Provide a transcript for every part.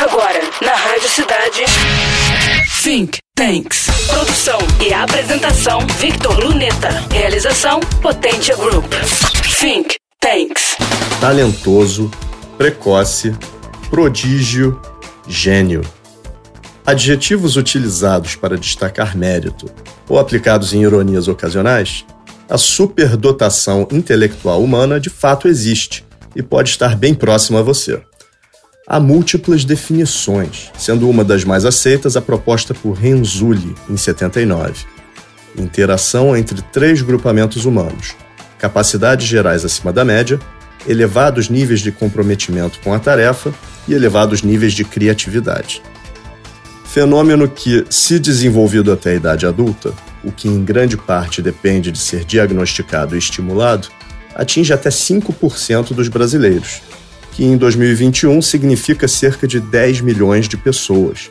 Agora, na Rádio Cidade. Think Tanks. Produção e apresentação: Victor Luneta. Realização: Potência Group. Think Tanks. Talentoso, precoce, prodígio, gênio. Adjetivos utilizados para destacar mérito ou aplicados em ironias ocasionais, a superdotação intelectual humana de fato existe e pode estar bem próxima a você. Há múltiplas definições, sendo uma das mais aceitas a proposta por Renzulli, em 79. Interação entre três grupamentos humanos: capacidades gerais acima da média, elevados níveis de comprometimento com a tarefa e elevados níveis de criatividade. Fenômeno que, se desenvolvido até a idade adulta, o que em grande parte depende de ser diagnosticado e estimulado, atinge até 5% dos brasileiros, que em 2021 significa cerca de 10 milhões de pessoas,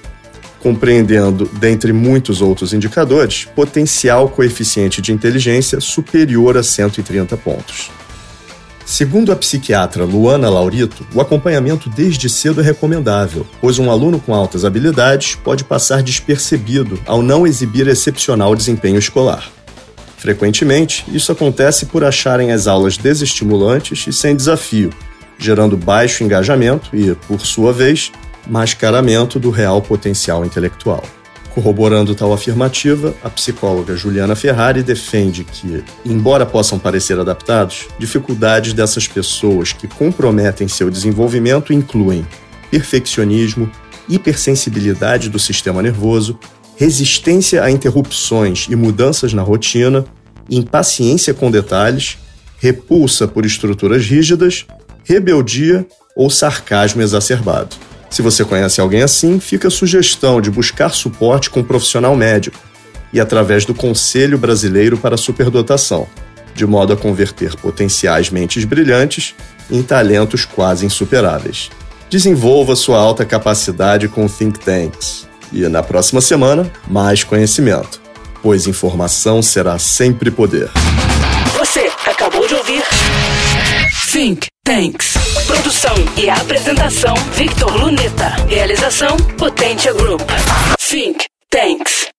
compreendendo, dentre muitos outros indicadores, potencial coeficiente de inteligência superior a 130 pontos. Segundo a psiquiatra Luana Laurito, o acompanhamento desde cedo é recomendável, pois um aluno com altas habilidades pode passar despercebido ao não exibir excepcional desempenho escolar. Frequentemente, isso acontece por acharem as aulas desestimulantes e sem desafio, gerando baixo engajamento e, por sua vez, mascaramento do real potencial intelectual. Corroborando tal afirmativa, a psicóloga Juliana Ferrari defende que, embora possam parecer adaptados, dificuldades dessas pessoas que comprometem seu desenvolvimento incluem perfeccionismo, hipersensibilidade do sistema nervoso, resistência a interrupções e mudanças na rotina, impaciência com detalhes, repulsa por estruturas rígidas rebeldia ou sarcasmo exacerbado. Se você conhece alguém assim, fica a sugestão de buscar suporte com um profissional médico e através do Conselho Brasileiro para a Superdotação, de modo a converter potenciais mentes brilhantes em talentos quase insuperáveis. Desenvolva sua alta capacidade com think tanks. E na próxima semana, mais conhecimento, pois informação será sempre poder. Você acabou de ouvir Think Tanks. Produção e apresentação: Victor Luneta. Realização: Potência Group. Think Tanks.